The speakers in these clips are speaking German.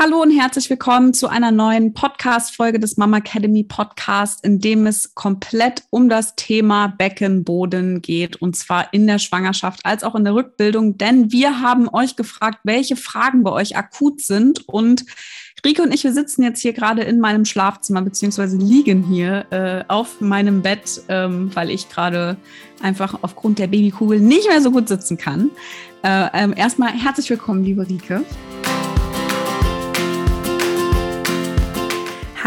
Hallo und herzlich willkommen zu einer neuen Podcast-Folge des Mama Academy Podcast, in dem es komplett um das Thema Beckenboden geht und zwar in der Schwangerschaft als auch in der Rückbildung, denn wir haben euch gefragt, welche Fragen bei euch akut sind und Rike und ich, wir sitzen jetzt hier gerade in meinem Schlafzimmer beziehungsweise liegen hier äh, auf meinem Bett, ähm, weil ich gerade einfach aufgrund der Babykugel nicht mehr so gut sitzen kann. Äh, ähm, erstmal herzlich willkommen, liebe Rike.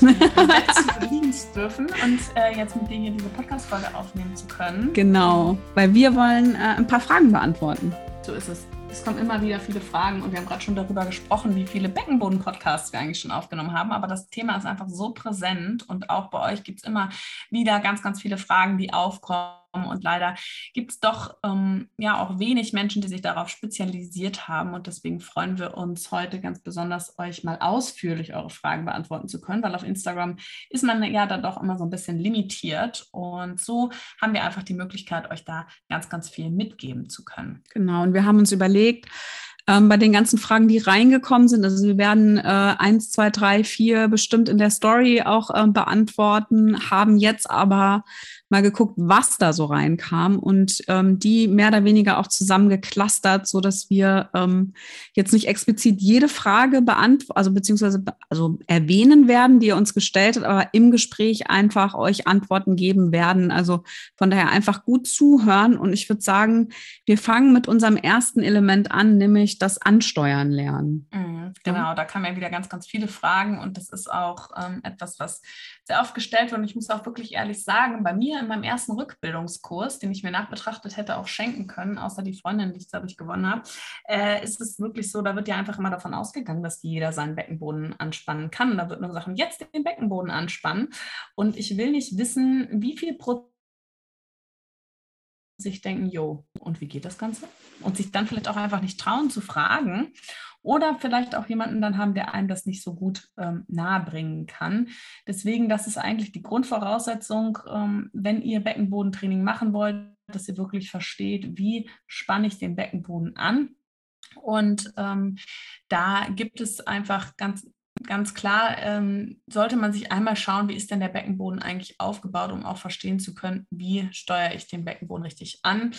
liegen zu dürfen und äh, jetzt mit dir hier diese Podcast-Folge aufnehmen zu können. Genau, weil wir wollen äh, ein paar Fragen beantworten. So ist es. Es kommen immer wieder viele Fragen und wir haben gerade schon darüber gesprochen, wie viele Beckenboden-Podcasts wir eigentlich schon aufgenommen haben. Aber das Thema ist einfach so präsent und auch bei euch gibt es immer wieder ganz, ganz viele Fragen, die aufkommen und leider gibt es doch ähm, ja auch wenig Menschen, die sich darauf spezialisiert haben. Und deswegen freuen wir uns heute ganz besonders, euch mal ausführlich eure Fragen beantworten zu können, weil auf Instagram ist man ja dann doch immer so ein bisschen limitiert. Und so haben wir einfach die Möglichkeit, euch da ganz, ganz viel mitgeben zu können. Genau. Und wir haben uns überlegt, ähm, bei den ganzen Fragen, die reingekommen sind. Also wir werden äh, eins, zwei, drei, vier bestimmt in der Story auch äh, beantworten, haben jetzt aber mal geguckt, was da so reinkam und ähm, die mehr oder weniger auch zusammengeklustert, so dass wir ähm, jetzt nicht explizit jede Frage beantworten, also beziehungsweise also erwähnen werden, die ihr uns gestellt habt, aber im Gespräch einfach euch Antworten geben werden. Also von daher einfach gut zuhören und ich würde sagen, wir fangen mit unserem ersten Element an, nämlich das Ansteuern lernen. Mhm, genau, da kamen ja wieder ganz, ganz viele Fragen und das ist auch ähm, etwas, was sehr oft gestellt wird und ich muss auch wirklich ehrlich sagen, bei mir in meinem ersten Rückbildungskurs, den ich mir nachbetrachtet hätte auch schenken können, außer die Freundin, die ich dadurch gewonnen habe, äh, ist es wirklich so, da wird ja einfach immer davon ausgegangen, dass jeder seinen Beckenboden anspannen kann. Da wird nur gesagt, jetzt den Beckenboden anspannen. Und ich will nicht wissen, wie viel Prozent sich denken, jo, und wie geht das Ganze? Und sich dann vielleicht auch einfach nicht trauen zu fragen oder vielleicht auch jemanden dann haben, der einem das nicht so gut ähm, nahebringen kann. Deswegen, das ist eigentlich die Grundvoraussetzung, ähm, wenn ihr Beckenbodentraining machen wollt, dass ihr wirklich versteht, wie spanne ich den Beckenboden an. Und ähm, da gibt es einfach ganz ganz klar, ähm, sollte man sich einmal schauen, wie ist denn der Beckenboden eigentlich aufgebaut, um auch verstehen zu können, wie steuere ich den Beckenboden richtig an.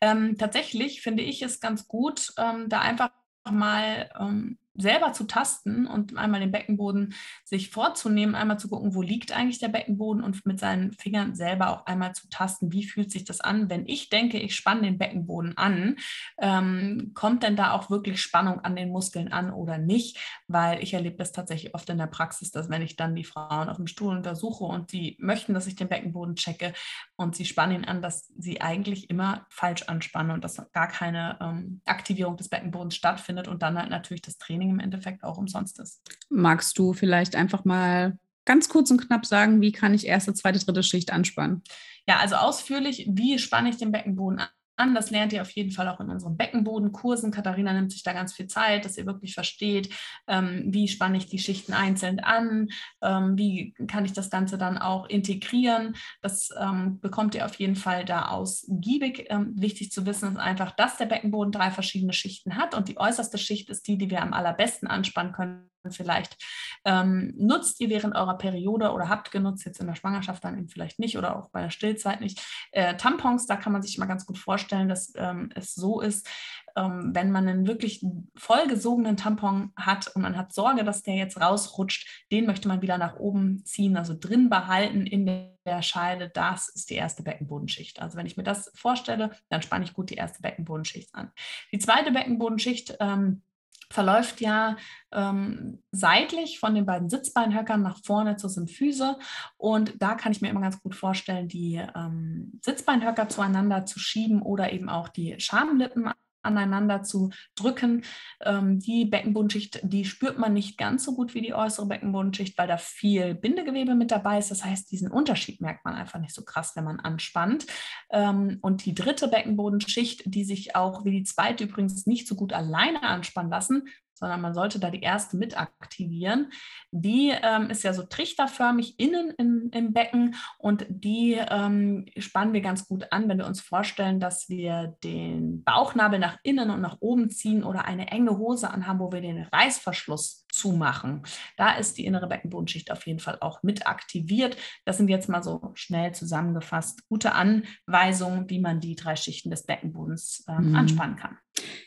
Ähm, tatsächlich finde ich es ganz gut, ähm, da einfach mal ähm, selber zu tasten und einmal den Beckenboden sich vorzunehmen, einmal zu gucken, wo liegt eigentlich der Beckenboden und mit seinen Fingern selber auch einmal zu tasten, wie fühlt sich das an, wenn ich denke, ich spanne den Beckenboden an, ähm, kommt denn da auch wirklich Spannung an den Muskeln an oder nicht, weil ich erlebe das tatsächlich oft in der Praxis, dass wenn ich dann die Frauen auf dem Stuhl untersuche und sie möchten, dass ich den Beckenboden checke und sie spannen ihn an, dass sie eigentlich immer falsch anspannen und dass gar keine ähm, Aktivierung des Beckenbodens stattfindet und dann halt natürlich das Training Training im Endeffekt auch umsonst ist. Magst du vielleicht einfach mal ganz kurz und knapp sagen, wie kann ich erste, zweite, dritte Schicht anspannen? Ja, also ausführlich, wie spanne ich den Beckenboden an? Das lernt ihr auf jeden Fall auch in unseren Beckenbodenkursen. Katharina nimmt sich da ganz viel Zeit, dass ihr wirklich versteht, ähm, wie spanne ich die Schichten einzeln an, ähm, wie kann ich das Ganze dann auch integrieren. Das ähm, bekommt ihr auf jeden Fall da ausgiebig. Ähm, wichtig zu wissen ist einfach, dass der Beckenboden drei verschiedene Schichten hat und die äußerste Schicht ist die, die wir am allerbesten anspannen können vielleicht ähm, nutzt ihr während eurer Periode oder habt genutzt, jetzt in der Schwangerschaft dann eben vielleicht nicht oder auch bei der Stillzeit nicht. Äh, Tampons, da kann man sich mal ganz gut vorstellen, dass ähm, es so ist, ähm, wenn man einen wirklich vollgesogenen Tampon hat und man hat Sorge, dass der jetzt rausrutscht, den möchte man wieder nach oben ziehen, also drin behalten in der Scheide. Das ist die erste Beckenbodenschicht. Also wenn ich mir das vorstelle, dann spanne ich gut die erste Beckenbodenschicht an. Die zweite Beckenbodenschicht, ähm, verläuft ja ähm, seitlich von den beiden Sitzbeinhöckern nach vorne zur Symphyse. Und da kann ich mir immer ganz gut vorstellen, die ähm, Sitzbeinhöcker zueinander zu schieben oder eben auch die Schamlippen aneinander zu drücken. Ähm, die Beckenbodenschicht, die spürt man nicht ganz so gut wie die äußere Beckenbodenschicht, weil da viel Bindegewebe mit dabei ist. Das heißt, diesen Unterschied merkt man einfach nicht so krass, wenn man anspannt. Ähm, und die dritte Beckenbodenschicht, die sich auch wie die zweite übrigens nicht so gut alleine anspannen lassen, sondern man sollte da die erste mit aktivieren. Die ähm, ist ja so trichterförmig innen in, im Becken und die ähm, spannen wir ganz gut an, wenn wir uns vorstellen, dass wir den Bauchnabel nach innen und nach oben ziehen oder eine enge Hose anhaben, wo wir den Reißverschluss zumachen. Da ist die innere Beckenbodenschicht auf jeden Fall auch mit aktiviert. Das sind jetzt mal so schnell zusammengefasst gute Anweisungen, wie man die drei Schichten des Beckenbodens ähm, mhm. anspannen kann.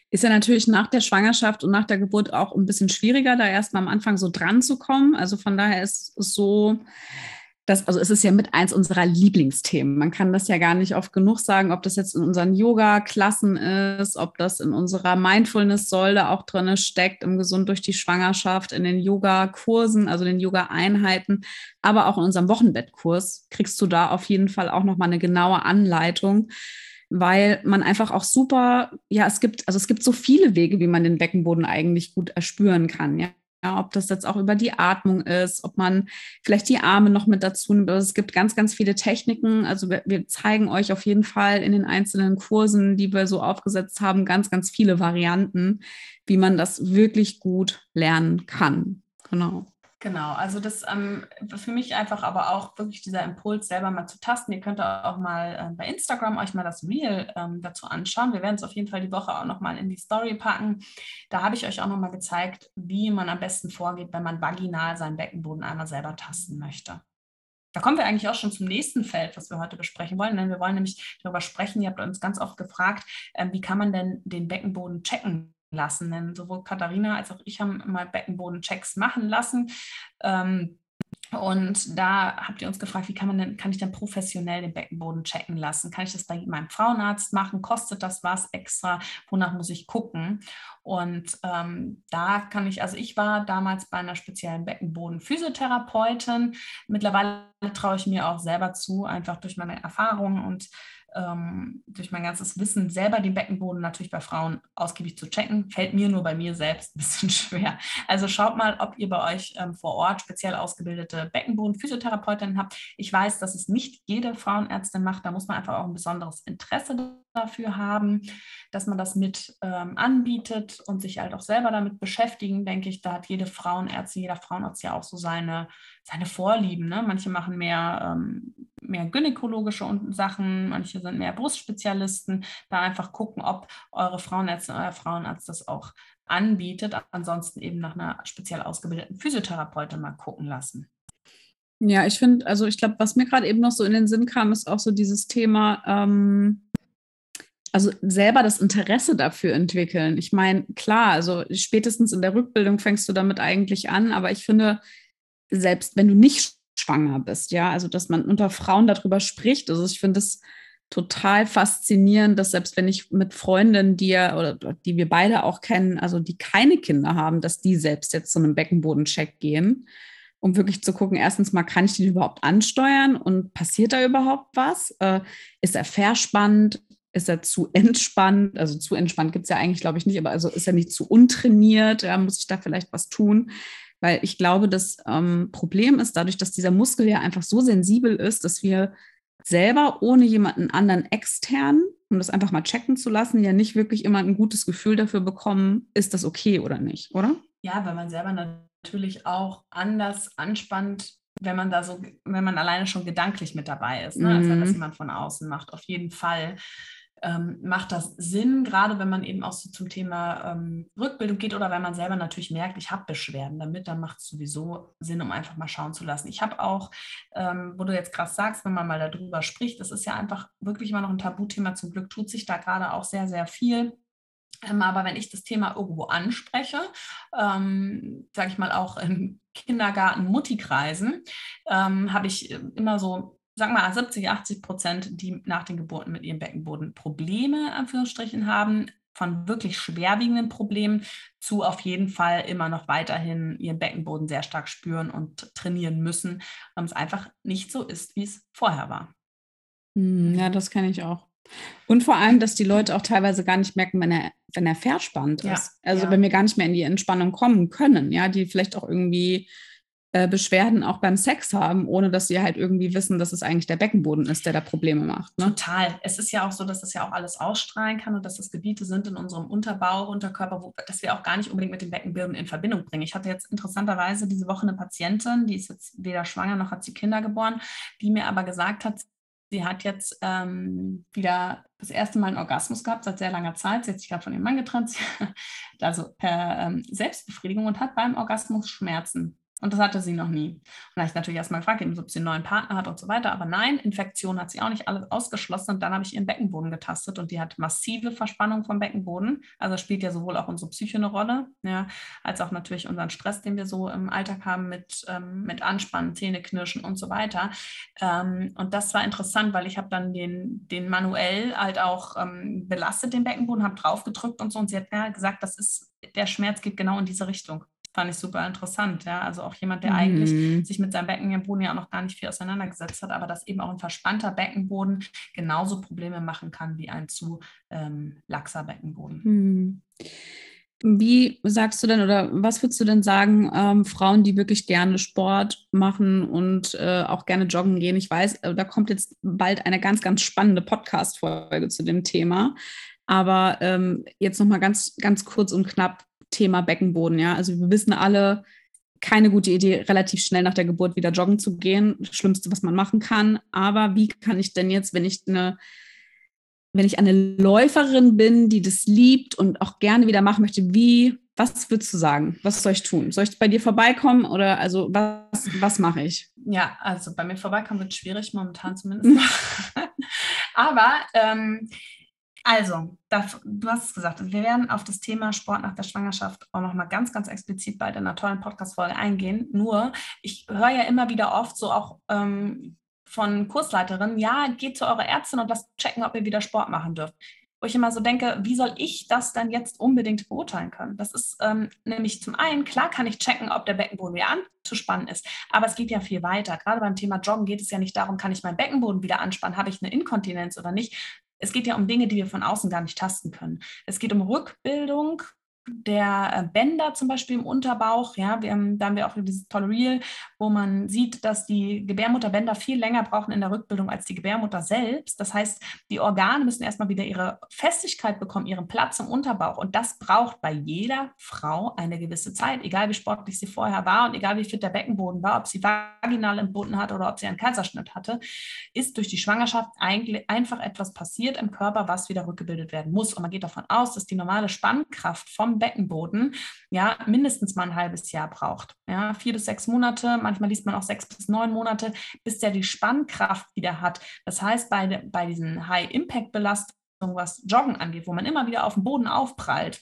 Ist ja natürlich nach der Schwangerschaft und nach der Geburt auch ein bisschen schwieriger, da erst mal am Anfang so dran zu kommen. Also von daher ist es so, das, also es ist ja mit eins unserer Lieblingsthemen. Man kann das ja gar nicht oft genug sagen, ob das jetzt in unseren Yoga-Klassen ist, ob das in unserer Mindfulness-Säule auch drin steckt, im Gesund durch die Schwangerschaft, in den Yoga-Kursen, also den Yoga-Einheiten, aber auch in unserem Wochenbettkurs kriegst du da auf jeden Fall auch nochmal eine genaue Anleitung weil man einfach auch super, ja, es gibt, also es gibt so viele Wege, wie man den Beckenboden eigentlich gut erspüren kann, ja. Ja, ob das jetzt auch über die Atmung ist, ob man vielleicht die Arme noch mit dazu nimmt. Also es gibt ganz, ganz viele Techniken. Also wir, wir, zeigen euch auf jeden Fall in den einzelnen Kursen, die wir so aufgesetzt haben, ganz, ganz viele Varianten, wie man das wirklich gut lernen kann. Genau. Genau, also das ähm, für mich einfach aber auch wirklich dieser Impuls, selber mal zu tasten. Ihr könnt auch mal äh, bei Instagram euch mal das Reel ähm, dazu anschauen. Wir werden es auf jeden Fall die Woche auch nochmal in die Story packen. Da habe ich euch auch nochmal gezeigt, wie man am besten vorgeht, wenn man vaginal seinen Beckenboden einmal selber tasten möchte. Da kommen wir eigentlich auch schon zum nächsten Feld, was wir heute besprechen wollen. Denn wir wollen nämlich darüber sprechen, ihr habt uns ganz oft gefragt, ähm, wie kann man denn den Beckenboden checken? Lassen. Denn sowohl Katharina als auch ich haben mal Beckenbodenchecks machen lassen. Ähm, und da habt ihr uns gefragt, wie kann man denn, kann ich denn professionell den Beckenboden checken lassen? Kann ich das bei meinem Frauenarzt machen? Kostet das was extra? Wonach muss ich gucken? Und ähm, da kann ich, also ich war damals bei einer speziellen Beckenboden-Physiotherapeutin. Mittlerweile traue ich mir auch selber zu, einfach durch meine Erfahrungen und ähm, durch mein ganzes Wissen selber den Beckenboden natürlich bei Frauen ausgiebig zu checken, fällt mir nur bei mir selbst ein bisschen schwer. Also schaut mal, ob ihr bei euch ähm, vor Ort speziell ausgebildete Beckenboden-Physiotherapeutinnen habt. Ich weiß, dass es nicht jede Frauenärztin macht. Da muss man einfach auch ein besonderes Interesse dafür haben, dass man das mit ähm, anbietet und sich halt auch selber damit beschäftigen, denke ich. Da hat jede Frauenärztin, jeder Frauenarzt ja auch so seine, seine Vorlieben. Ne? Manche machen mehr, ähm, mehr gynäkologische Sachen, manche sind mehr Brustspezialisten. Da einfach gucken, ob eure Frauenärztin, euer Frauenarzt das auch anbietet. Ansonsten eben nach einer speziell ausgebildeten Physiotherapeutin mal gucken lassen. Ja, ich finde, also ich glaube, was mir gerade eben noch so in den Sinn kam, ist auch so dieses Thema, ähm, also selber das Interesse dafür entwickeln. Ich meine, klar, also spätestens in der Rückbildung fängst du damit eigentlich an, aber ich finde, selbst wenn du nicht schwanger bist, ja, also dass man unter Frauen darüber spricht, also ich finde es total faszinierend, dass selbst wenn ich mit Freundinnen, die ja, oder die wir beide auch kennen, also die keine Kinder haben, dass die selbst jetzt zu einem Beckenbodencheck gehen, um wirklich zu gucken, erstens mal, kann ich den überhaupt ansteuern und passiert da überhaupt was? Äh, ist er verspannt? ist er zu entspannt? Also zu entspannt gibt es ja eigentlich, glaube ich, nicht, aber also ist er nicht zu untrainiert? Ja, muss ich da vielleicht was tun? Weil ich glaube, das ähm, Problem ist dadurch, dass dieser Muskel ja einfach so sensibel ist, dass wir selber ohne jemanden anderen extern, um das einfach mal checken zu lassen, ja nicht wirklich immer ein gutes Gefühl dafür bekommen, ist das okay oder nicht, oder? Ja, weil man selber natürlich auch anders anspannt, wenn man da so, wenn man alleine schon gedanklich mit dabei ist, ne? als wenn das mhm. jemand von außen macht. Auf jeden Fall ähm, macht das Sinn, gerade wenn man eben auch so zum Thema ähm, Rückbildung geht oder wenn man selber natürlich merkt, ich habe Beschwerden damit, dann macht es sowieso Sinn, um einfach mal schauen zu lassen. Ich habe auch, ähm, wo du jetzt krass sagst, wenn man mal darüber spricht, das ist ja einfach wirklich immer noch ein Tabuthema. Zum Glück tut sich da gerade auch sehr, sehr viel. Ähm, aber wenn ich das Thema irgendwo anspreche, ähm, sage ich mal auch in Kindergarten, Mutti-Kreisen, ähm, habe ich äh, immer so sagen wir mal 70, 80 Prozent, die nach den Geburten mit ihrem Beckenboden Probleme, Anführungsstrichen, haben, von wirklich schwerwiegenden Problemen zu auf jeden Fall immer noch weiterhin ihren Beckenboden sehr stark spüren und trainieren müssen, weil es einfach nicht so ist, wie es vorher war. Hm, ja, das kenne ich auch. Und vor allem, dass die Leute auch teilweise gar nicht merken, wenn er, wenn er verspannt ja, ist. Also ja. wenn wir gar nicht mehr in die Entspannung kommen können, ja, die vielleicht auch irgendwie äh, Beschwerden auch beim Sex haben, ohne dass sie halt irgendwie wissen, dass es eigentlich der Beckenboden ist, der da Probleme macht. Ne? Total. Es ist ja auch so, dass das ja auch alles ausstrahlen kann und dass das Gebiete sind in unserem Unterbauch, Unterkörper, wo, dass wir auch gar nicht unbedingt mit dem Beckenboden in Verbindung bringen. Ich hatte jetzt interessanterweise diese Woche eine Patientin, die ist jetzt weder schwanger noch hat sie Kinder geboren, die mir aber gesagt hat, Sie hat jetzt ähm, wieder das erste Mal einen Orgasmus gehabt seit sehr langer Zeit. Sie hat sich gerade von ihrem Mann getrennt, also per ähm, Selbstbefriedigung und hat beim Orgasmus Schmerzen. Und das hatte sie noch nie. Und da habe ich natürlich erstmal gefragt, ob sie einen neuen Partner hat und so weiter. Aber nein, Infektion hat sie auch nicht alles ausgeschlossen. Und dann habe ich ihren Beckenboden getastet und die hat massive Verspannung vom Beckenboden. Also spielt ja sowohl auch unsere Psyche eine Rolle, ja, als auch natürlich unseren Stress, den wir so im Alltag haben mit, ähm, mit Anspannen, Zähneknirschen und so weiter. Ähm, und das war interessant, weil ich habe dann den, den manuell halt auch ähm, belastet, den Beckenboden, habe drauf gedrückt und so. Und sie hat ja gesagt, das ist, der Schmerz geht genau in diese Richtung fand ich super interessant. Ja? Also auch jemand, der mhm. eigentlich sich mit seinem Beckenboden ja auch noch gar nicht viel auseinandergesetzt hat, aber dass eben auch ein verspannter Beckenboden genauso Probleme machen kann wie ein zu ähm, laxer Beckenboden. Mhm. Wie sagst du denn oder was würdest du denn sagen, ähm, Frauen, die wirklich gerne Sport machen und äh, auch gerne joggen gehen? Ich weiß, äh, da kommt jetzt bald eine ganz, ganz spannende Podcast-Folge zu dem Thema. Aber ähm, jetzt nochmal ganz, ganz kurz und knapp. Thema Beckenboden, ja. Also wir wissen alle, keine gute Idee, relativ schnell nach der Geburt wieder joggen zu gehen. Das Schlimmste, was man machen kann. Aber wie kann ich denn jetzt, wenn ich eine, wenn ich eine Läuferin bin, die das liebt und auch gerne wieder machen möchte, wie, was würdest du sagen? Was soll ich tun? Soll ich bei dir vorbeikommen oder also was, was mache ich? Ja, also bei mir vorbeikommen wird schwierig, momentan zumindest. Aber ähm, also, du hast es gesagt, wir werden auf das Thema Sport nach der Schwangerschaft auch nochmal ganz, ganz explizit bei einer tollen Podcast-Folge eingehen. Nur, ich höre ja immer wieder oft so auch ähm, von Kursleiterinnen, ja, geht zu eurer Ärztin und lasst checken, ob ihr wieder Sport machen dürft. Wo ich immer so denke, wie soll ich das dann jetzt unbedingt beurteilen können? Das ist ähm, nämlich zum einen, klar kann ich checken, ob der Beckenboden wieder anzuspannen ist, aber es geht ja viel weiter. Gerade beim Thema Joggen geht es ja nicht darum, kann ich meinen Beckenboden wieder anspannen, habe ich eine Inkontinenz oder nicht, es geht ja um Dinge, die wir von außen gar nicht tasten können. Es geht um Rückbildung der äh, Bänder zum Beispiel im Unterbauch, ja, wir da haben wir auch dieses tolle Reel, wo man sieht, dass die Gebärmutterbänder viel länger brauchen in der Rückbildung als die Gebärmutter selbst. Das heißt, die Organe müssen erstmal wieder ihre Festigkeit bekommen, ihren Platz im Unterbauch. Und das braucht bei jeder Frau eine gewisse Zeit, egal wie sportlich sie vorher war und egal wie fit der Beckenboden war, ob sie vaginal entbunden hat oder ob sie einen Kaiserschnitt hatte, ist durch die Schwangerschaft eigentlich einfach etwas passiert im Körper, was wieder rückgebildet werden muss. Und man geht davon aus, dass die normale Spannkraft vom Beckenboden ja mindestens mal ein halbes Jahr braucht. Ja, vier bis sechs Monate, manchmal liest man auch sechs bis neun Monate, bis der die Spannkraft wieder hat. Das heißt, bei, bei diesen High-Impact-Belastungen, was Joggen angeht, wo man immer wieder auf den Boden aufprallt,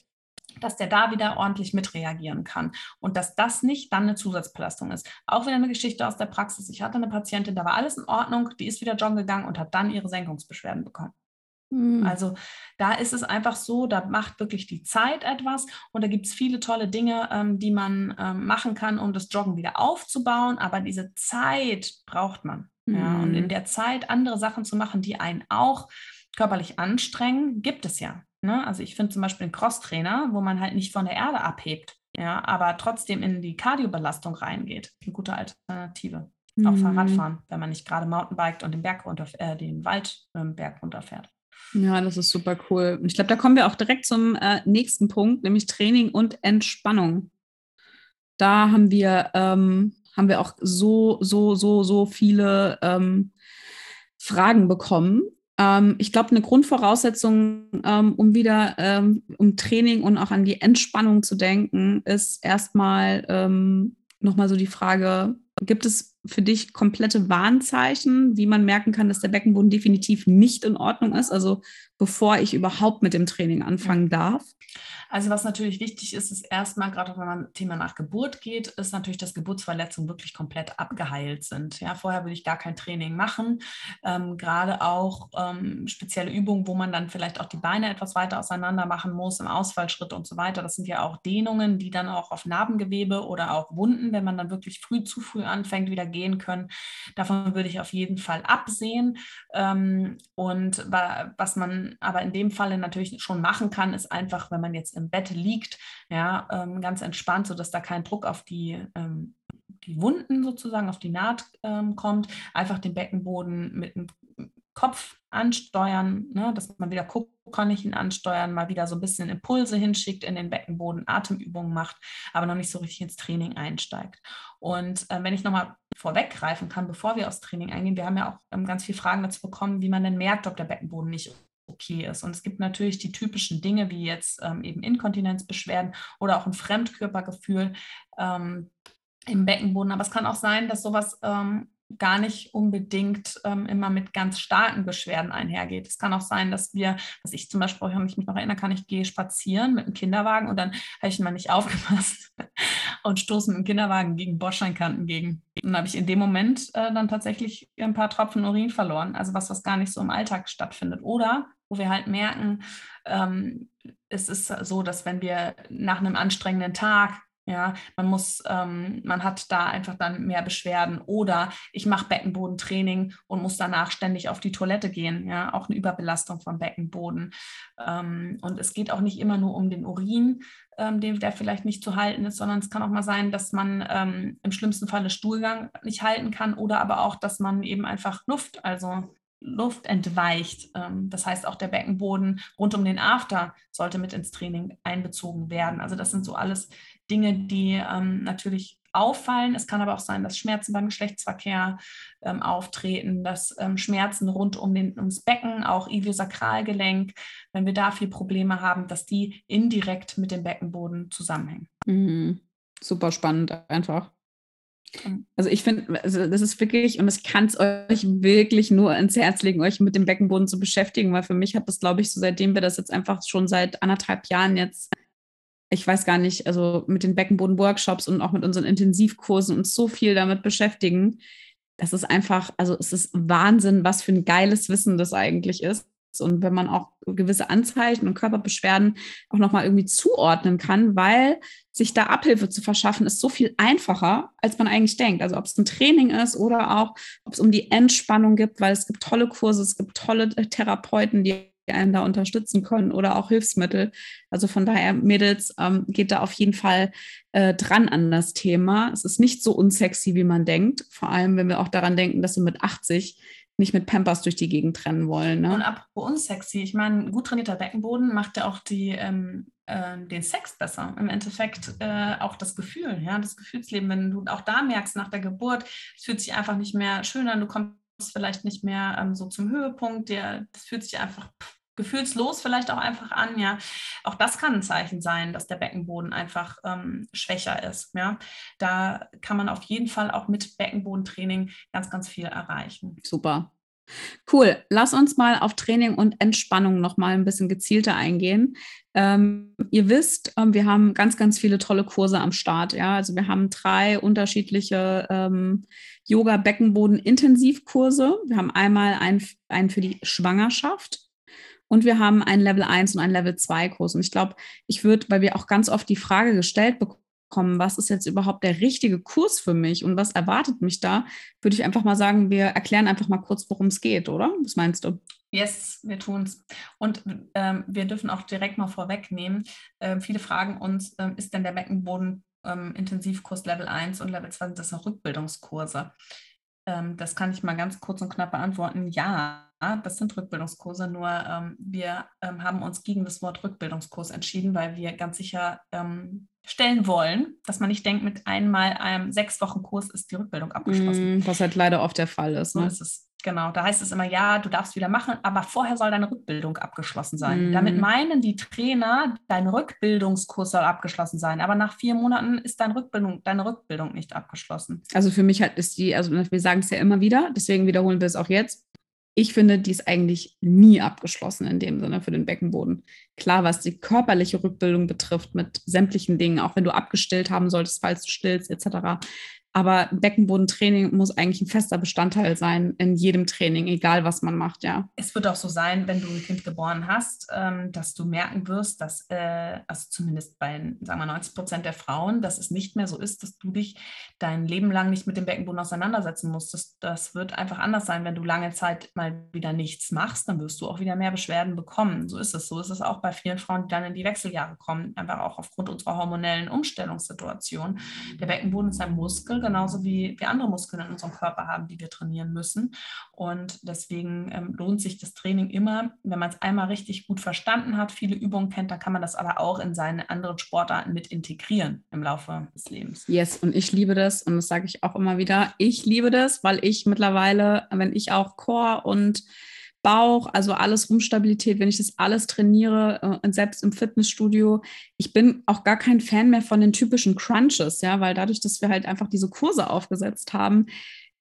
dass der da wieder ordentlich mitreagieren kann und dass das nicht dann eine Zusatzbelastung ist. Auch wieder eine Geschichte aus der Praxis. Ich hatte eine Patientin, da war alles in Ordnung, die ist wieder joggen gegangen und hat dann ihre Senkungsbeschwerden bekommen. Mhm. Also da ist es einfach so, da macht wirklich die Zeit etwas und da gibt es viele tolle Dinge, ähm, die man ähm, machen kann, um das Joggen wieder aufzubauen. Aber diese Zeit braucht man. Mhm. Ja, und in hm. der Zeit andere Sachen zu machen, die einen auch körperlich anstrengen, gibt es ja. Ne? Also ich finde zum Beispiel einen Crosstrainer, wo man halt nicht von der Erde abhebt, ja, aber trotzdem in die Kardiobelastung reingeht. Eine gute Alternative. Auch mhm. Fahrradfahren, wenn man nicht gerade Mountainbiked und den Berg runter, äh, den Waldberg ähm, runterfährt. Ja, das ist super cool. Ich glaube, da kommen wir auch direkt zum äh, nächsten Punkt, nämlich Training und Entspannung. Da haben wir, ähm, haben wir auch so, so, so, so viele ähm, Fragen bekommen. Ähm, ich glaube, eine Grundvoraussetzung, ähm, um wieder ähm, um Training und auch an die Entspannung zu denken, ist erstmal ähm, nochmal so die Frage, gibt es für dich komplette Warnzeichen, wie man merken kann, dass der Beckenboden definitiv nicht in Ordnung ist? Also bevor ich überhaupt mit dem Training anfangen darf? Also was natürlich wichtig ist, ist erstmal, gerade wenn man Thema nach Geburt geht, ist natürlich, dass Geburtsverletzungen wirklich komplett abgeheilt sind. Ja, vorher würde ich gar kein Training machen. Ähm, gerade auch ähm, spezielle Übungen, wo man dann vielleicht auch die Beine etwas weiter auseinander machen muss, im Ausfallschritt und so weiter. Das sind ja auch Dehnungen, die dann auch auf Narbengewebe oder auch Wunden, wenn man dann wirklich früh zu früh anfängt, wieder gehen können. Davon würde ich auf jeden Fall absehen. Ähm, und was man aber in dem Falle natürlich schon machen kann, ist einfach, wenn man jetzt im Bett liegt, ja, ähm, ganz entspannt, sodass da kein Druck auf die, ähm, die Wunden sozusagen, auf die Naht ähm, kommt, einfach den Beckenboden mit dem Kopf ansteuern, ne, dass man wieder guckt, kann ich ihn ansteuern, mal wieder so ein bisschen Impulse hinschickt in den Beckenboden, Atemübungen macht, aber noch nicht so richtig ins Training einsteigt. Und äh, wenn ich nochmal vorweggreifen kann, bevor wir aufs Training eingehen, wir haben ja auch ähm, ganz viele Fragen dazu bekommen, wie man denn merkt, ob der Beckenboden nicht okay ist. Und es gibt natürlich die typischen Dinge wie jetzt ähm, eben Inkontinenzbeschwerden oder auch ein Fremdkörpergefühl ähm, im Beckenboden. Aber es kann auch sein, dass sowas ähm, gar nicht unbedingt ähm, immer mit ganz starken Beschwerden einhergeht. Es kann auch sein, dass wir, was ich zum Beispiel, ich mich noch erinnern kann, ich gehe spazieren mit einem Kinderwagen und dann habe ich mal nicht aufgepasst und stoße mit dem Kinderwagen gegen Bordsteinkanten gegen. Und dann habe ich in dem Moment äh, dann tatsächlich ein paar Tropfen Urin verloren. Also was, was gar nicht so im Alltag stattfindet. Oder wo wir halt merken, ähm, es ist so, dass wenn wir nach einem anstrengenden Tag ja, man muss, ähm, man hat da einfach dann mehr Beschwerden. Oder ich mache Beckenbodentraining und muss danach ständig auf die Toilette gehen. Ja, auch eine Überbelastung vom Beckenboden. Ähm, und es geht auch nicht immer nur um den Urin, ähm, den, der vielleicht nicht zu halten ist, sondern es kann auch mal sein, dass man ähm, im schlimmsten Falle Stuhlgang nicht halten kann oder aber auch, dass man eben einfach Luft, also Luft entweicht. Ähm, das heißt, auch der Beckenboden rund um den After sollte mit ins Training einbezogen werden. Also das sind so alles Dinge, die ähm, natürlich auffallen. Es kann aber auch sein, dass Schmerzen beim Geschlechtsverkehr ähm, auftreten, dass ähm, Schmerzen rund um den, ums Becken, auch Iliosakralgelenk, wenn wir da viel Probleme haben, dass die indirekt mit dem Beckenboden zusammenhängen. Mhm. Super spannend einfach. Also ich finde, also das ist wirklich, und ich kann es euch wirklich nur ins Herz legen, euch mit dem Beckenboden zu beschäftigen, weil für mich hat das, glaube ich, so seitdem wir das jetzt einfach schon seit anderthalb Jahren jetzt ich weiß gar nicht, also mit den Beckenboden-Workshops und auch mit unseren Intensivkursen uns so viel damit beschäftigen. Das ist einfach, also es ist Wahnsinn, was für ein geiles Wissen das eigentlich ist. Und wenn man auch gewisse Anzeichen und Körperbeschwerden auch nochmal irgendwie zuordnen kann, weil sich da Abhilfe zu verschaffen, ist so viel einfacher, als man eigentlich denkt. Also ob es ein Training ist oder auch, ob es um die Entspannung gibt, weil es gibt tolle Kurse, es gibt tolle Therapeuten, die einen da unterstützen können oder auch Hilfsmittel. Also von daher, Mädels, ähm, geht da auf jeden Fall äh, dran an das Thema. Es ist nicht so unsexy, wie man denkt. Vor allem, wenn wir auch daran denken, dass wir mit 80 nicht mit Pampers durch die Gegend trennen wollen. Ne? Und apropos unsexy, ich meine, gut trainierter Beckenboden macht ja auch die, ähm, äh, den Sex besser. Im Endeffekt äh, auch das Gefühl, ja, das Gefühlsleben. Wenn du auch da merkst nach der Geburt, es fühlt sich einfach nicht mehr schön an, du kommst vielleicht nicht mehr ähm, so zum Höhepunkt, der, das fühlt sich einfach pff, gefühlslos vielleicht auch einfach an, ja. Auch das kann ein Zeichen sein, dass der Beckenboden einfach ähm, schwächer ist, ja. Da kann man auf jeden Fall auch mit Beckenbodentraining ganz, ganz viel erreichen. Super. Cool. Lass uns mal auf Training und Entspannung noch mal ein bisschen gezielter eingehen. Ähm, ihr wisst, ähm, wir haben ganz, ganz viele tolle Kurse am Start. Ja, also wir haben drei unterschiedliche ähm, Yoga-Beckenboden-Intensivkurse. Wir haben einmal einen, einen für die Schwangerschaft, und wir haben einen Level 1 und einen Level 2 Kurs. Und ich glaube, ich würde, weil wir auch ganz oft die Frage gestellt bekommen, was ist jetzt überhaupt der richtige Kurs für mich und was erwartet mich da, würde ich einfach mal sagen, wir erklären einfach mal kurz, worum es geht, oder? Was meinst du? Yes, wir tun es. Und ähm, wir dürfen auch direkt mal vorwegnehmen. Äh, viele fragen uns, äh, ist denn der Beckenboden ähm, Intensivkurs Level 1 und Level 2 sind das Rückbildungskurse? Ähm, das kann ich mal ganz kurz und knapp beantworten. Ja, das sind Rückbildungskurse, nur ähm, wir ähm, haben uns gegen das Wort Rückbildungskurs entschieden, weil wir ganz sicher ähm, stellen wollen, dass man nicht denkt, mit einmal einem sechs Wochen Kurs ist die Rückbildung abgeschlossen. Mm, was halt leider oft der Fall ist. Ne? So ist es. Genau, da heißt es immer, ja, du darfst wieder machen, aber vorher soll deine Rückbildung abgeschlossen sein. Mm. Damit meinen die Trainer, dein Rückbildungskurs soll abgeschlossen sein, aber nach vier Monaten ist deine Rückbildung, deine Rückbildung nicht abgeschlossen. Also für mich halt ist die, also wir sagen es ja immer wieder, deswegen wiederholen wir es auch jetzt ich finde, die ist eigentlich nie abgeschlossen in dem Sinne für den Beckenboden. Klar, was die körperliche Rückbildung betrifft, mit sämtlichen Dingen, auch wenn du abgestillt haben solltest, falls du stillst, etc., aber Beckenbodentraining muss eigentlich ein fester Bestandteil sein in jedem Training, egal was man macht, ja. Es wird auch so sein, wenn du ein Kind geboren hast, ähm, dass du merken wirst, dass, äh, also zumindest bei, sagen wir 90 Prozent der Frauen, dass es nicht mehr so ist, dass du dich dein Leben lang nicht mit dem Beckenboden auseinandersetzen musst. Das, das wird einfach anders sein, wenn du lange Zeit mal wieder nichts machst, dann wirst du auch wieder mehr Beschwerden bekommen. So ist es. So ist es auch bei vielen Frauen, die dann in die Wechseljahre kommen, einfach auch aufgrund unserer hormonellen Umstellungssituation. Der Beckenboden ist ein Muskel genauso wie wir andere Muskeln in unserem Körper haben, die wir trainieren müssen. Und deswegen ähm, lohnt sich das Training immer, wenn man es einmal richtig gut verstanden hat, viele Übungen kennt, dann kann man das aber auch in seine anderen Sportarten mit integrieren im Laufe des Lebens. Yes, und ich liebe das und das sage ich auch immer wieder. Ich liebe das, weil ich mittlerweile, wenn ich auch Core und Bauch, also alles Rumstabilität, wenn ich das alles trainiere, äh, selbst im Fitnessstudio. Ich bin auch gar kein Fan mehr von den typischen Crunches, ja, weil dadurch, dass wir halt einfach diese Kurse aufgesetzt haben,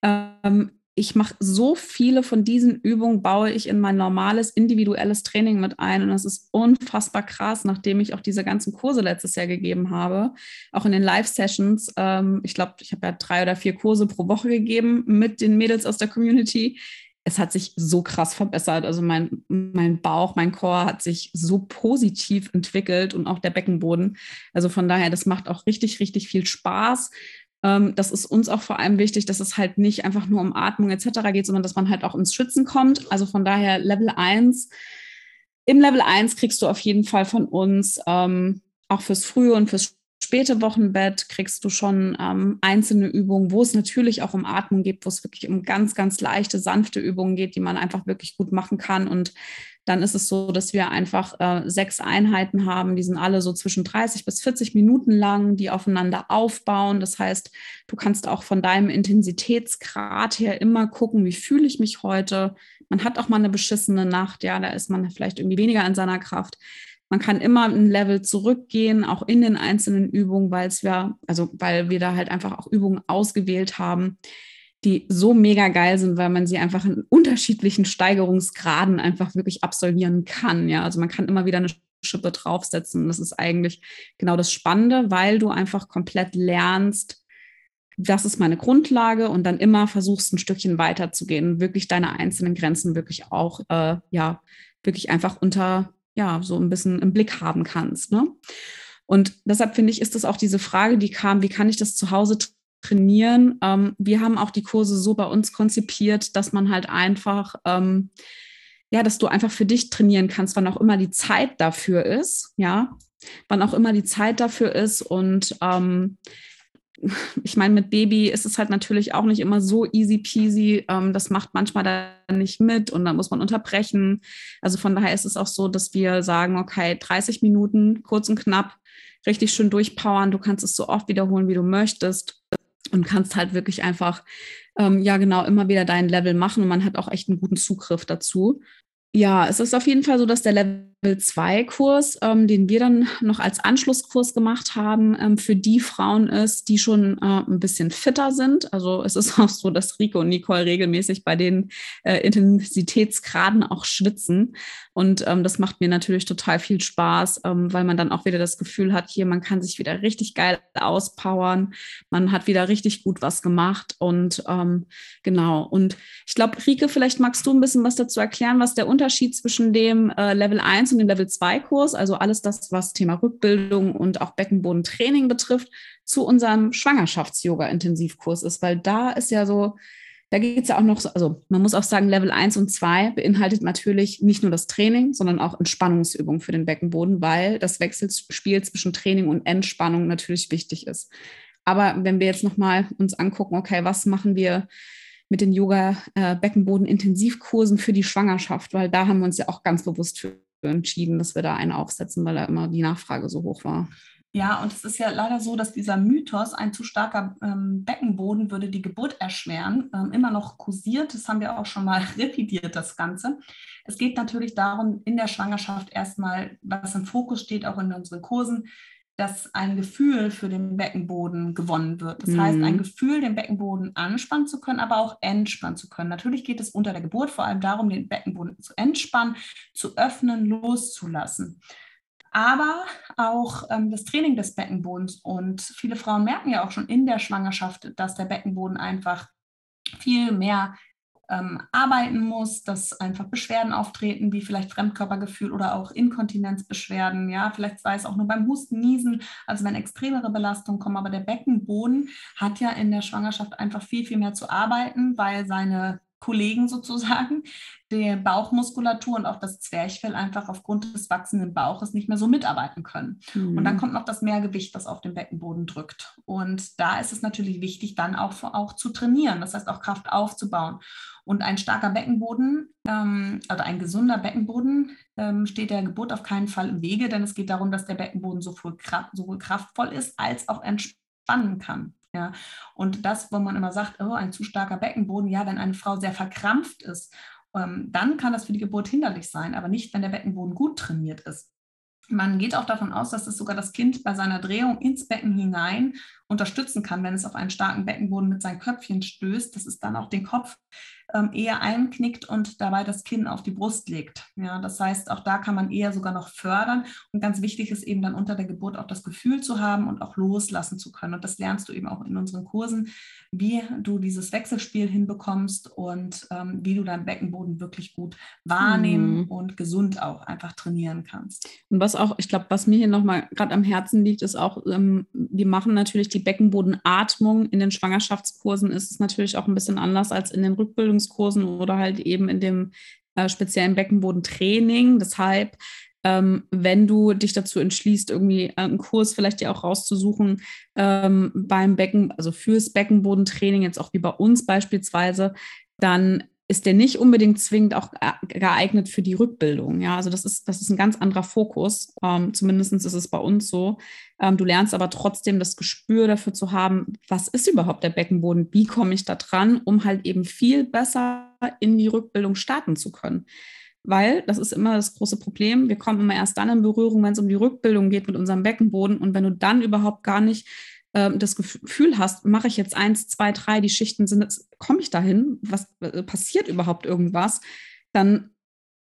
ähm, ich mache so viele von diesen Übungen, baue ich in mein normales individuelles Training mit ein. Und das ist unfassbar krass, nachdem ich auch diese ganzen Kurse letztes Jahr gegeben habe. Auch in den Live-Sessions. Ähm, ich glaube, ich habe ja drei oder vier Kurse pro Woche gegeben mit den Mädels aus der Community es hat sich so krass verbessert. Also mein, mein Bauch, mein Chor hat sich so positiv entwickelt und auch der Beckenboden. Also von daher, das macht auch richtig, richtig viel Spaß. Ähm, das ist uns auch vor allem wichtig, dass es halt nicht einfach nur um Atmung etc. geht, sondern dass man halt auch ins Schützen kommt. Also von daher Level 1. Im Level 1 kriegst du auf jeden Fall von uns ähm, auch fürs frühe und fürs späte Wochenbett kriegst du schon ähm, einzelne Übungen, wo es natürlich auch um Atmung geht, wo es wirklich um ganz, ganz leichte, sanfte Übungen geht, die man einfach wirklich gut machen kann. Und dann ist es so, dass wir einfach äh, sechs Einheiten haben, die sind alle so zwischen 30 bis 40 Minuten lang, die aufeinander aufbauen. Das heißt, du kannst auch von deinem Intensitätsgrad her immer gucken, wie fühle ich mich heute. Man hat auch mal eine beschissene Nacht, ja, da ist man vielleicht irgendwie weniger in seiner Kraft. Man kann immer ein Level zurückgehen, auch in den einzelnen Übungen, weil es wir, also weil wir da halt einfach auch Übungen ausgewählt haben, die so mega geil sind, weil man sie einfach in unterschiedlichen Steigerungsgraden einfach wirklich absolvieren kann. Ja, also man kann immer wieder eine Schippe draufsetzen. Das ist eigentlich genau das Spannende, weil du einfach komplett lernst, das ist meine Grundlage und dann immer versuchst, ein Stückchen weiter zu gehen, wirklich deine einzelnen Grenzen wirklich auch, äh, ja, wirklich einfach unter ja, so ein bisschen im Blick haben kannst. Ne? Und deshalb finde ich, ist das auch diese Frage, die kam, wie kann ich das zu Hause trainieren? Ähm, wir haben auch die Kurse so bei uns konzipiert, dass man halt einfach, ähm, ja, dass du einfach für dich trainieren kannst, wann auch immer die Zeit dafür ist, ja, wann auch immer die Zeit dafür ist und ähm, ich meine, mit Baby ist es halt natürlich auch nicht immer so easy peasy. Ähm, das macht manchmal dann nicht mit und dann muss man unterbrechen. Also von daher ist es auch so, dass wir sagen, okay, 30 Minuten, kurz und knapp, richtig schön durchpowern. Du kannst es so oft wiederholen, wie du möchtest und kannst halt wirklich einfach, ähm, ja genau, immer wieder dein Level machen und man hat auch echt einen guten Zugriff dazu. Ja, es ist auf jeden Fall so, dass der Level 2 Kurs, ähm, den wir dann noch als Anschlusskurs gemacht haben, ähm, für die Frauen ist, die schon äh, ein bisschen fitter sind. Also es ist auch so, dass Rico und Nicole regelmäßig bei den äh, Intensitätsgraden auch schwitzen. Und ähm, das macht mir natürlich total viel Spaß, ähm, weil man dann auch wieder das Gefühl hat, hier, man kann sich wieder richtig geil auspowern. Man hat wieder richtig gut was gemacht. Und ähm, genau. Und ich glaube, Rike, vielleicht magst du ein bisschen was dazu erklären, was der Unterschied zwischen dem äh, Level 1 und dem Level 2 Kurs, also alles das, was Thema Rückbildung und auch Beckenbodentraining betrifft, zu unserem Schwangerschafts-Yoga-Intensivkurs ist, weil da ist ja so, da geht es ja auch noch, so, also man muss auch sagen, Level 1 und 2 beinhaltet natürlich nicht nur das Training, sondern auch Entspannungsübungen für den Beckenboden, weil das Wechselspiel zwischen Training und Entspannung natürlich wichtig ist. Aber wenn wir jetzt nochmal uns angucken, okay, was machen wir mit den Yoga-Beckenboden-Intensivkursen für die Schwangerschaft, weil da haben wir uns ja auch ganz bewusst für entschieden, dass wir da einen aufsetzen, weil da immer die Nachfrage so hoch war. Ja, und es ist ja leider so, dass dieser Mythos, ein zu starker ähm, Beckenboden würde die Geburt erschweren, ähm, immer noch kursiert. Das haben wir auch schon mal revidiert, das Ganze. Es geht natürlich darum, in der Schwangerschaft erstmal, was im Fokus steht, auch in unseren Kursen, dass ein Gefühl für den Beckenboden gewonnen wird. Das mhm. heißt, ein mhm. Gefühl, den Beckenboden anspannen zu können, aber auch entspannen zu können. Natürlich geht es unter der Geburt vor allem darum, den Beckenboden zu entspannen, zu öffnen, loszulassen. Aber auch ähm, das Training des Beckenbodens und viele Frauen merken ja auch schon in der Schwangerschaft, dass der Beckenboden einfach viel mehr ähm, arbeiten muss, dass einfach Beschwerden auftreten, wie vielleicht Fremdkörpergefühl oder auch Inkontinenzbeschwerden. Ja, vielleicht sei es auch nur beim Husten, Niesen, also wenn extremere Belastungen kommen. Aber der Beckenboden hat ja in der Schwangerschaft einfach viel, viel mehr zu arbeiten, weil seine Kollegen sozusagen, die Bauchmuskulatur und auch das Zwerchfell einfach aufgrund des wachsenden Bauches nicht mehr so mitarbeiten können. Mhm. Und dann mhm. kommt noch das Mehrgewicht, das auf den Beckenboden drückt. Und da ist es natürlich wichtig, dann auch, auch zu trainieren, das heißt auch Kraft aufzubauen. Und ein starker Beckenboden, ähm, also ein gesunder Beckenboden, ähm, steht der Geburt auf keinen Fall im Wege, denn es geht darum, dass der Beckenboden sowohl, sowohl kraftvoll ist als auch entspannen kann. Ja, und das, wo man immer sagt, oh, ein zu starker Beckenboden, ja, wenn eine Frau sehr verkrampft ist, ähm, dann kann das für die Geburt hinderlich sein, aber nicht, wenn der Beckenboden gut trainiert ist. Man geht auch davon aus, dass es sogar das Kind bei seiner Drehung ins Becken hinein unterstützen kann, wenn es auf einen starken Beckenboden mit seinem Köpfchen stößt, dass es dann auch den Kopf ähm, eher einknickt und dabei das Kinn auf die Brust legt. Ja, das heißt, auch da kann man eher sogar noch fördern. Und ganz wichtig ist eben dann unter der Geburt auch das Gefühl zu haben und auch loslassen zu können. Und das lernst du eben auch in unseren Kursen, wie du dieses Wechselspiel hinbekommst und ähm, wie du deinen Beckenboden wirklich gut wahrnehmen mhm. und gesund auch einfach trainieren kannst. Und was auch, ich glaube, was mir hier nochmal gerade am Herzen liegt, ist auch, ähm, wir machen natürlich die Beckenbodenatmung in den Schwangerschaftskursen, ist es natürlich auch ein bisschen anders als in den Rückbildungen Übungskursen oder halt eben in dem äh, speziellen Beckenbodentraining. Deshalb, ähm, wenn du dich dazu entschließt, irgendwie einen Kurs vielleicht dir auch rauszusuchen ähm, beim Becken, also fürs Beckenbodentraining, jetzt auch wie bei uns beispielsweise, dann ist der nicht unbedingt zwingend auch geeignet für die Rückbildung. Ja, also das ist, das ist ein ganz anderer Fokus. Ähm, Zumindest ist es bei uns so. Ähm, du lernst aber trotzdem das Gespür dafür zu haben, was ist überhaupt der Beckenboden? Wie komme ich da dran, um halt eben viel besser in die Rückbildung starten zu können? Weil das ist immer das große Problem. Wir kommen immer erst dann in Berührung, wenn es um die Rückbildung geht mit unserem Beckenboden. Und wenn du dann überhaupt gar nicht ähm, das Gefühl hast, mache ich jetzt eins, zwei, drei, die Schichten sind, komme ich dahin, was äh, passiert überhaupt irgendwas, dann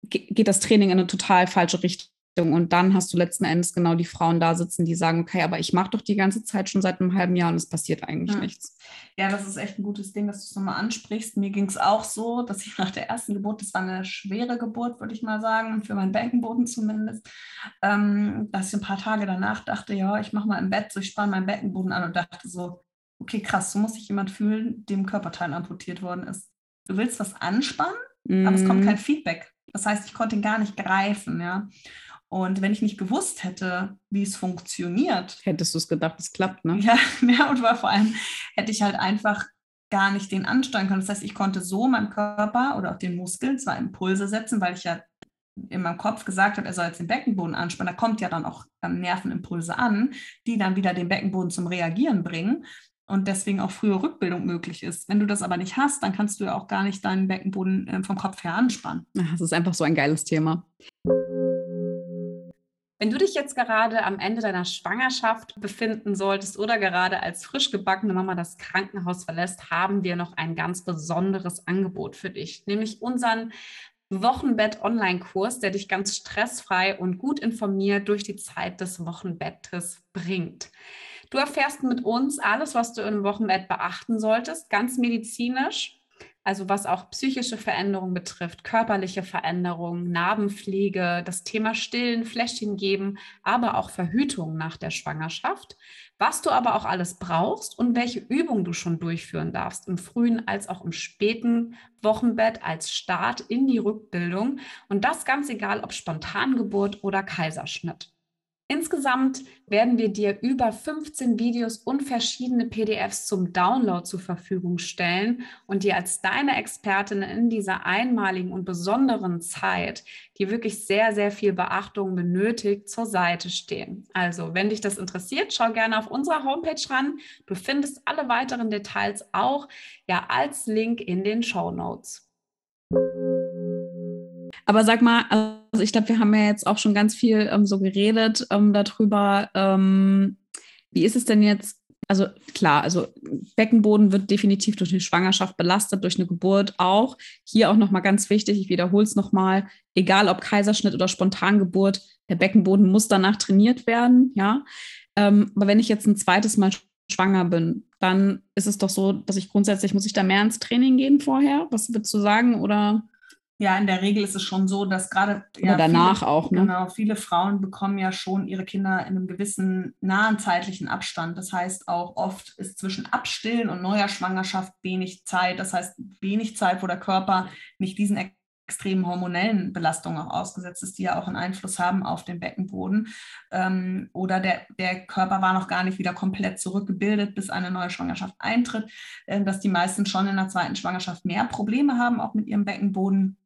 geht das Training in eine total falsche Richtung. Und dann hast du letzten Endes genau die Frauen da sitzen, die sagen, okay, aber ich mache doch die ganze Zeit schon seit einem halben Jahr und es passiert eigentlich ja. nichts. Ja, das ist echt ein gutes Ding, dass du es nochmal ansprichst. Mir ging es auch so, dass ich nach der ersten Geburt, das war eine schwere Geburt, würde ich mal sagen, für meinen Beckenboden zumindest, ähm, dass ich ein paar Tage danach dachte, ja, ich mache mal im Bett so, ich spanne meinen Beckenboden an und dachte so, okay, krass, so muss sich jemand fühlen, dem Körperteil amputiert worden ist. Du willst was anspannen, mm. aber es kommt mhm. kein Feedback. Das heißt, ich konnte ihn gar nicht greifen, ja. Und wenn ich nicht gewusst hätte, wie es funktioniert. Hättest du es gedacht, es klappt, ne? Ja, ja, und vor allem hätte ich halt einfach gar nicht den ansteuern können. Das heißt, ich konnte so meinem Körper oder auch den Muskeln zwar Impulse setzen, weil ich ja in meinem Kopf gesagt habe, er soll jetzt den Beckenboden anspannen. Da kommt ja dann auch ähm, Nervenimpulse an, die dann wieder den Beckenboden zum Reagieren bringen und deswegen auch frühe Rückbildung möglich ist. Wenn du das aber nicht hast, dann kannst du ja auch gar nicht deinen Beckenboden äh, vom Kopf her anspannen. Das ist einfach so ein geiles Thema. Wenn du dich jetzt gerade am Ende deiner Schwangerschaft befinden solltest oder gerade als frisch gebackene Mama das Krankenhaus verlässt, haben wir noch ein ganz besonderes Angebot für dich, nämlich unseren Wochenbett-Online-Kurs, der dich ganz stressfrei und gut informiert durch die Zeit des Wochenbettes bringt. Du erfährst mit uns alles, was du im Wochenbett beachten solltest, ganz medizinisch also was auch psychische Veränderungen betrifft, körperliche Veränderungen, Narbenpflege, das Thema Stillen, Fläschchen geben, aber auch Verhütung nach der Schwangerschaft, was du aber auch alles brauchst und welche Übungen du schon durchführen darfst, im frühen als auch im späten Wochenbett als Start in die Rückbildung und das ganz egal, ob Spontangeburt oder Kaiserschnitt. Insgesamt werden wir dir über 15 Videos und verschiedene PDFs zum Download zur Verfügung stellen und dir als deine Expertin in dieser einmaligen und besonderen Zeit, die wirklich sehr, sehr viel Beachtung benötigt, zur Seite stehen. Also, wenn dich das interessiert, schau gerne auf unserer Homepage ran. Du findest alle weiteren Details auch ja als Link in den Show Notes. Aber sag mal, also ich glaube, wir haben ja jetzt auch schon ganz viel ähm, so geredet ähm, darüber. Ähm, wie ist es denn jetzt? Also klar, also Beckenboden wird definitiv durch eine Schwangerschaft belastet, durch eine Geburt auch. Hier auch nochmal ganz wichtig, ich wiederhole es nochmal, egal ob Kaiserschnitt oder Spontangeburt, der Beckenboden muss danach trainiert werden, ja. Ähm, aber wenn ich jetzt ein zweites Mal schwanger bin, dann ist es doch so, dass ich grundsätzlich, muss ich da mehr ins Training gehen vorher? Was würdest du sagen? Oder? Ja, in der Regel ist es schon so, dass gerade ja, danach viele, auch. Ne? Genau, viele Frauen bekommen ja schon ihre Kinder in einem gewissen nahen zeitlichen Abstand. Das heißt auch oft ist zwischen Abstillen und neuer Schwangerschaft wenig Zeit. Das heißt wenig Zeit, wo der Körper nicht diesen extremen hormonellen Belastungen auch ausgesetzt ist, die ja auch einen Einfluss haben auf den Beckenboden. Ähm, oder der, der Körper war noch gar nicht wieder komplett zurückgebildet, bis eine neue Schwangerschaft eintritt, äh, dass die meisten schon in der zweiten Schwangerschaft mehr Probleme haben, auch mit ihrem Beckenboden.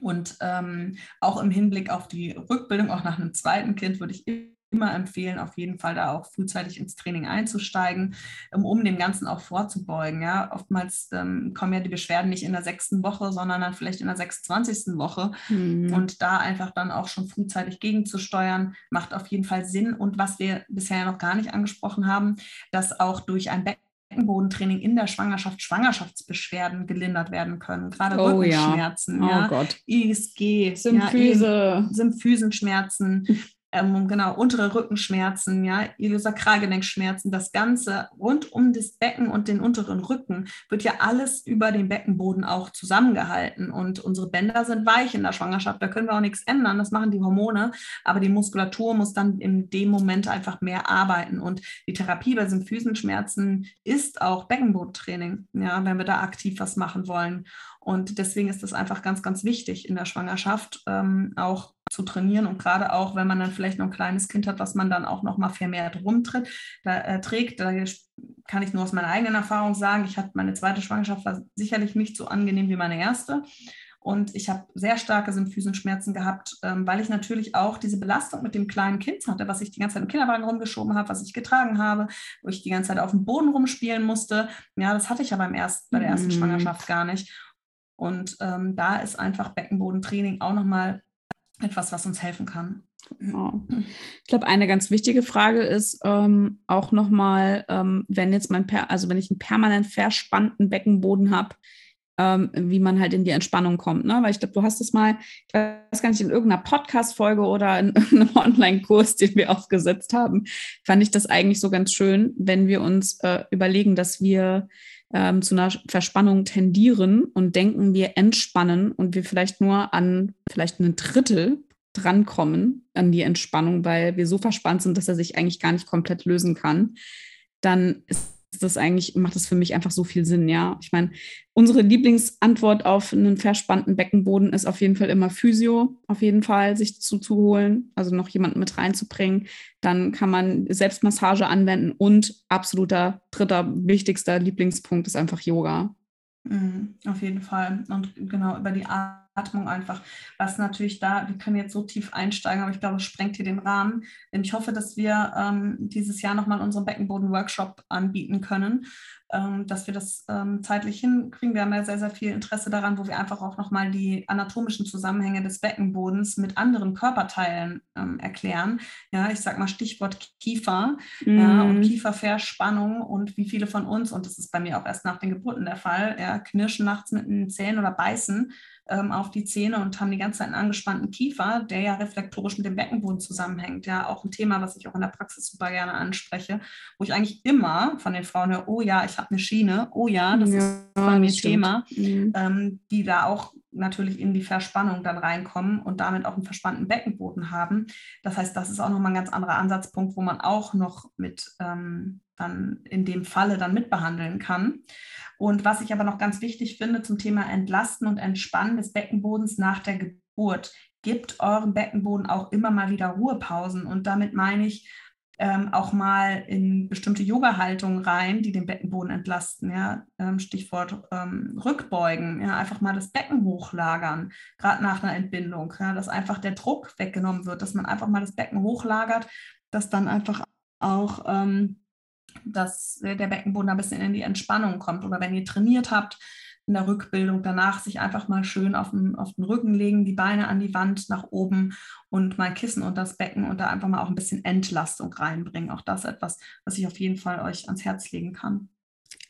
Und ähm, auch im Hinblick auf die Rückbildung, auch nach einem zweiten Kind, würde ich immer empfehlen, auf jeden Fall da auch frühzeitig ins Training einzusteigen, um, um dem Ganzen auch vorzubeugen. Ja? Oftmals ähm, kommen ja die Beschwerden nicht in der sechsten Woche, sondern dann vielleicht in der 26. Woche. Mhm. Und da einfach dann auch schon frühzeitig gegenzusteuern, macht auf jeden Fall Sinn. Und was wir bisher noch gar nicht angesprochen haben, dass auch durch ein Becken Beckenbodentraining in der Schwangerschaft Schwangerschaftsbeschwerden gelindert werden können, gerade oh, Rückenschmerzen, ja. Oh ja, Gott. ISG, Symphyse, ja, Symphysenschmerzen, ähm, genau, untere Rückenschmerzen, ja, Iliosakralgelenkschmerzen, das Ganze rund um das Becken und den unteren Rücken wird ja alles über den Beckenboden auch zusammengehalten. Und unsere Bänder sind weich in der Schwangerschaft, da können wir auch nichts ändern, das machen die Hormone, aber die Muskulatur muss dann in dem Moment einfach mehr arbeiten. Und die Therapie bei Symphysenschmerzen ist auch Beckenbodentraining, ja, wenn wir da aktiv was machen wollen. Und deswegen ist das einfach ganz, ganz wichtig in der Schwangerschaft, ähm, auch zu trainieren und gerade auch, wenn man dann vielleicht noch ein kleines Kind hat, was man dann auch noch mal vermehrt rumtritt, da, äh, trägt, da kann ich nur aus meiner eigenen Erfahrung sagen, ich hatte meine zweite Schwangerschaft war sicherlich nicht so angenehm wie meine erste und ich habe sehr starke Symphysenschmerzen gehabt, ähm, weil ich natürlich auch diese Belastung mit dem kleinen Kind hatte, was ich die ganze Zeit im Kinderwagen rumgeschoben habe, was ich getragen habe, wo ich die ganze Zeit auf dem Boden rumspielen musste. Ja, das hatte ich ja beim ersten, bei der ersten mhm. Schwangerschaft gar nicht. Und ähm, da ist einfach Beckenbodentraining auch nochmal etwas, was uns helfen kann. Genau. Ich glaube, eine ganz wichtige Frage ist ähm, auch nochmal, ähm, wenn jetzt mein, per also wenn ich einen permanent verspannten Beckenboden habe, ähm, wie man halt in die Entspannung kommt. Ne? Weil ich glaube, du hast es mal, ich weiß gar nicht, in irgendeiner Podcast-Folge oder in irgendeinem Online-Kurs, den wir aufgesetzt haben, fand ich das eigentlich so ganz schön, wenn wir uns äh, überlegen, dass wir ähm, zu einer Verspannung tendieren und denken, wir entspannen und wir vielleicht nur an vielleicht ein Drittel drankommen an die Entspannung, weil wir so verspannt sind, dass er sich eigentlich gar nicht komplett lösen kann, dann ist das eigentlich, macht das für mich einfach so viel Sinn, ja. Ich meine, unsere Lieblingsantwort auf einen verspannten Beckenboden ist auf jeden Fall immer Physio, auf jeden Fall sich zuzuholen, also noch jemanden mit reinzubringen. Dann kann man Selbstmassage anwenden und absoluter dritter wichtigster Lieblingspunkt ist einfach Yoga. Mhm, auf jeden Fall. Und genau über die Atmung einfach, was natürlich da, wir können jetzt so tief einsteigen, aber ich glaube, es sprengt hier den Rahmen. Denn ich hoffe, dass wir ähm, dieses Jahr nochmal unseren Beckenboden-Workshop anbieten können, dass wir das ähm, zeitlich hinkriegen. Wir haben ja sehr, sehr viel Interesse daran, wo wir einfach auch nochmal die anatomischen Zusammenhänge des Beckenbodens mit anderen Körperteilen ähm, erklären. Ja, ich sage mal Stichwort Kiefer mhm. ja, und Kieferverspannung und wie viele von uns, und das ist bei mir auch erst nach den Geburten der Fall, ja, knirschen nachts mit den Zähnen oder beißen ähm, auf die Zähne und haben die ganze Zeit einen angespannten Kiefer, der ja reflektorisch mit dem Beckenboden zusammenhängt. Ja, auch ein Thema, was ich auch in der Praxis super gerne anspreche, wo ich eigentlich immer von den Frauen höre, oh ja, ich habe eine Schiene, oh ja, das ja, ist bei mir Thema, mhm. ähm, die da auch natürlich in die Verspannung dann reinkommen und damit auch einen verspannten Beckenboden haben. Das heißt, das ist auch nochmal ein ganz anderer Ansatzpunkt, wo man auch noch mit ähm, dann in dem Falle dann mitbehandeln kann. Und was ich aber noch ganz wichtig finde zum Thema Entlasten und Entspannen des Beckenbodens nach der Geburt, gibt eurem Beckenboden auch immer mal wieder Ruhepausen. Und damit meine ich ähm, auch mal in bestimmte Yoga-Haltungen rein, die den Beckenboden entlasten. Ja? Ähm, Stichwort ähm, Rückbeugen, ja? einfach mal das Becken hochlagern, gerade nach einer Entbindung, ja? dass einfach der Druck weggenommen wird, dass man einfach mal das Becken hochlagert, dass dann einfach auch ähm, dass der Beckenboden ein bisschen in die Entspannung kommt. Oder wenn ihr trainiert habt, in der Rückbildung. Danach sich einfach mal schön auf den, auf den Rücken legen, die Beine an die Wand nach oben und mal Kissen unter das Becken und da einfach mal auch ein bisschen Entlastung reinbringen. Auch das etwas, was ich auf jeden Fall euch ans Herz legen kann.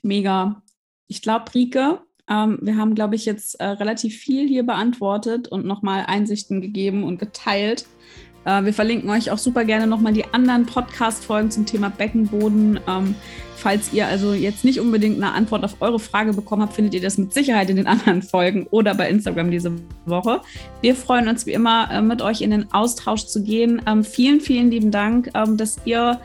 Mega. Ich glaube, Rike, ähm, wir haben, glaube ich, jetzt äh, relativ viel hier beantwortet und nochmal Einsichten gegeben und geteilt. Äh, wir verlinken euch auch super gerne nochmal die anderen Podcast-Folgen zum Thema Beckenboden. Ähm, falls ihr also jetzt nicht unbedingt eine Antwort auf eure Frage bekommen habt, findet ihr das mit Sicherheit in den anderen Folgen oder bei Instagram diese Woche. Wir freuen uns wie immer, äh, mit euch in den Austausch zu gehen. Ähm, vielen, vielen lieben Dank, ähm, dass ihr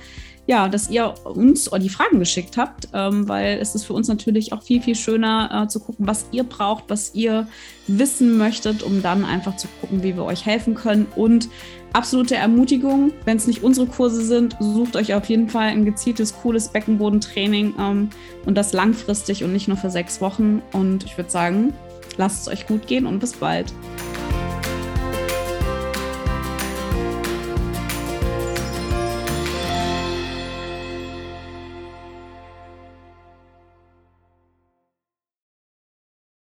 ja, dass ihr uns die Fragen geschickt habt, ähm, weil es ist für uns natürlich auch viel, viel schöner äh, zu gucken, was ihr braucht, was ihr wissen möchtet, um dann einfach zu gucken, wie wir euch helfen können. Und absolute Ermutigung, wenn es nicht unsere Kurse sind, sucht euch auf jeden Fall ein gezieltes, cooles Beckenbodentraining ähm, und das langfristig und nicht nur für sechs Wochen. Und ich würde sagen, lasst es euch gut gehen und bis bald.